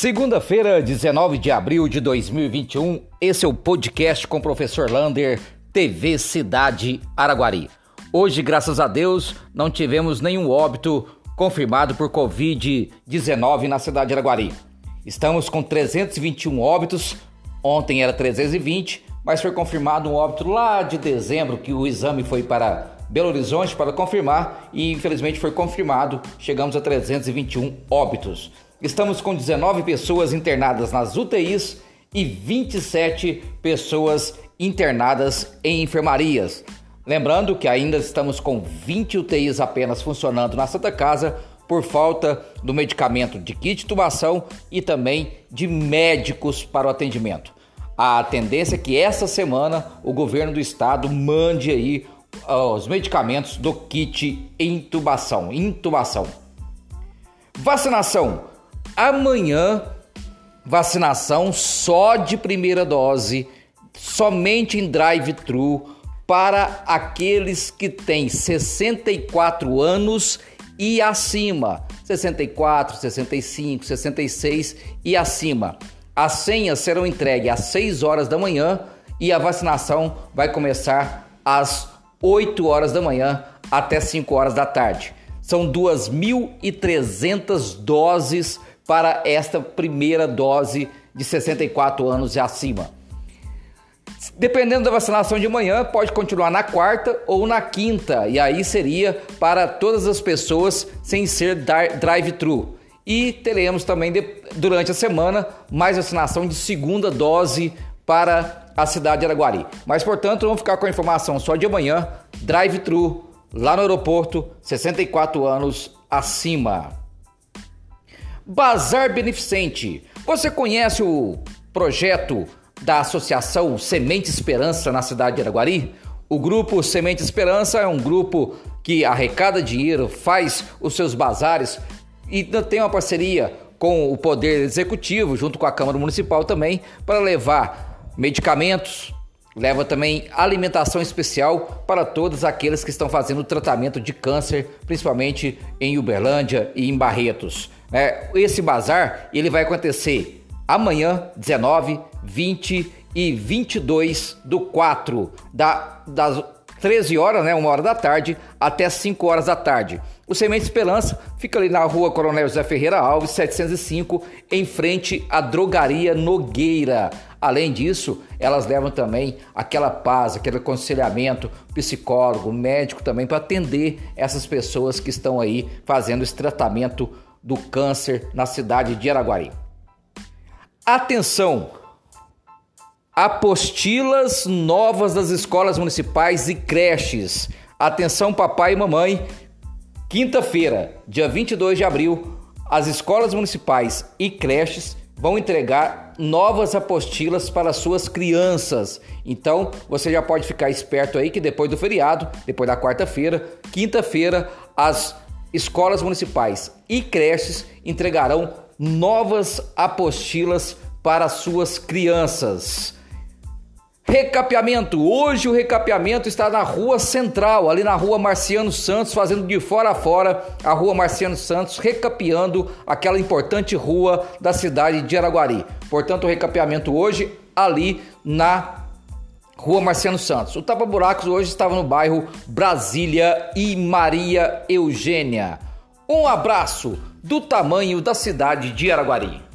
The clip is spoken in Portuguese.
Segunda-feira, 19 de abril de 2021, esse é o podcast com o professor Lander, TV Cidade Araguari. Hoje, graças a Deus, não tivemos nenhum óbito confirmado por Covid-19 na cidade de Araguari. Estamos com 321 óbitos, ontem era 320, mas foi confirmado um óbito lá de dezembro que o exame foi para Belo Horizonte para confirmar e infelizmente foi confirmado, chegamos a 321 óbitos. Estamos com 19 pessoas internadas nas UTIs e 27 pessoas internadas em enfermarias. Lembrando que ainda estamos com 20 UTIs apenas funcionando na Santa Casa por falta do medicamento de kit tubação e também de médicos para o atendimento. A tendência é que essa semana o governo do estado mande aí os medicamentos do kit intubação, intubação. Vacinação. Amanhã, vacinação só de primeira dose, somente em drive-thru para aqueles que têm 64 anos e acima. 64, 65, 66 e acima. As senhas serão entregues às 6 horas da manhã e a vacinação vai começar às 8 horas da manhã até 5 horas da tarde. São 2.300 doses para esta primeira dose de 64 anos e acima. Dependendo da vacinação de manhã, pode continuar na quarta ou na quinta, e aí seria para todas as pessoas sem ser drive-thru. E teremos também durante a semana mais vacinação de segunda dose para a cidade de Araguari. Mas portanto, vamos ficar com a informação só de amanhã, drive-thru lá no aeroporto, 64 anos acima. Bazar Beneficente. Você conhece o projeto da Associação Semente Esperança na cidade de Araguari? O grupo Semente Esperança é um grupo que arrecada dinheiro, faz os seus bazares e tem uma parceria com o Poder Executivo, junto com a Câmara Municipal também, para levar medicamentos, leva também alimentação especial para todos aqueles que estão fazendo tratamento de câncer, principalmente em Uberlândia e em Barretos. É, esse bazar ele vai acontecer amanhã, 19, 20 e 22 do 4, da, das 13 horas, né, uma hora da tarde, até 5 horas da tarde. O Semente Esperança fica ali na rua Coronel José Ferreira Alves, 705, em frente à Drogaria Nogueira. Além disso, elas levam também aquela paz, aquele aconselhamento, psicólogo, médico também, para atender essas pessoas que estão aí fazendo esse tratamento do câncer na cidade de Araguari. Atenção! Apostilas novas das escolas municipais e creches. Atenção, papai e mamãe. Quinta-feira, dia 22 de abril, as escolas municipais e creches vão entregar novas apostilas para suas crianças. Então, você já pode ficar esperto aí que depois do feriado, depois da quarta-feira, quinta-feira, as escolas municipais e creches entregarão novas apostilas para suas crianças. Recapeamento. Hoje o recapeamento está na Rua Central, ali na Rua Marciano Santos, fazendo de fora a fora a Rua Marciano Santos, recapeando aquela importante rua da cidade de Araguari. Portanto, o recapeamento hoje ali na Rua Marciano Santos. O Tapa Buracos hoje estava no bairro Brasília e Maria Eugênia. Um abraço do tamanho da cidade de Araguari.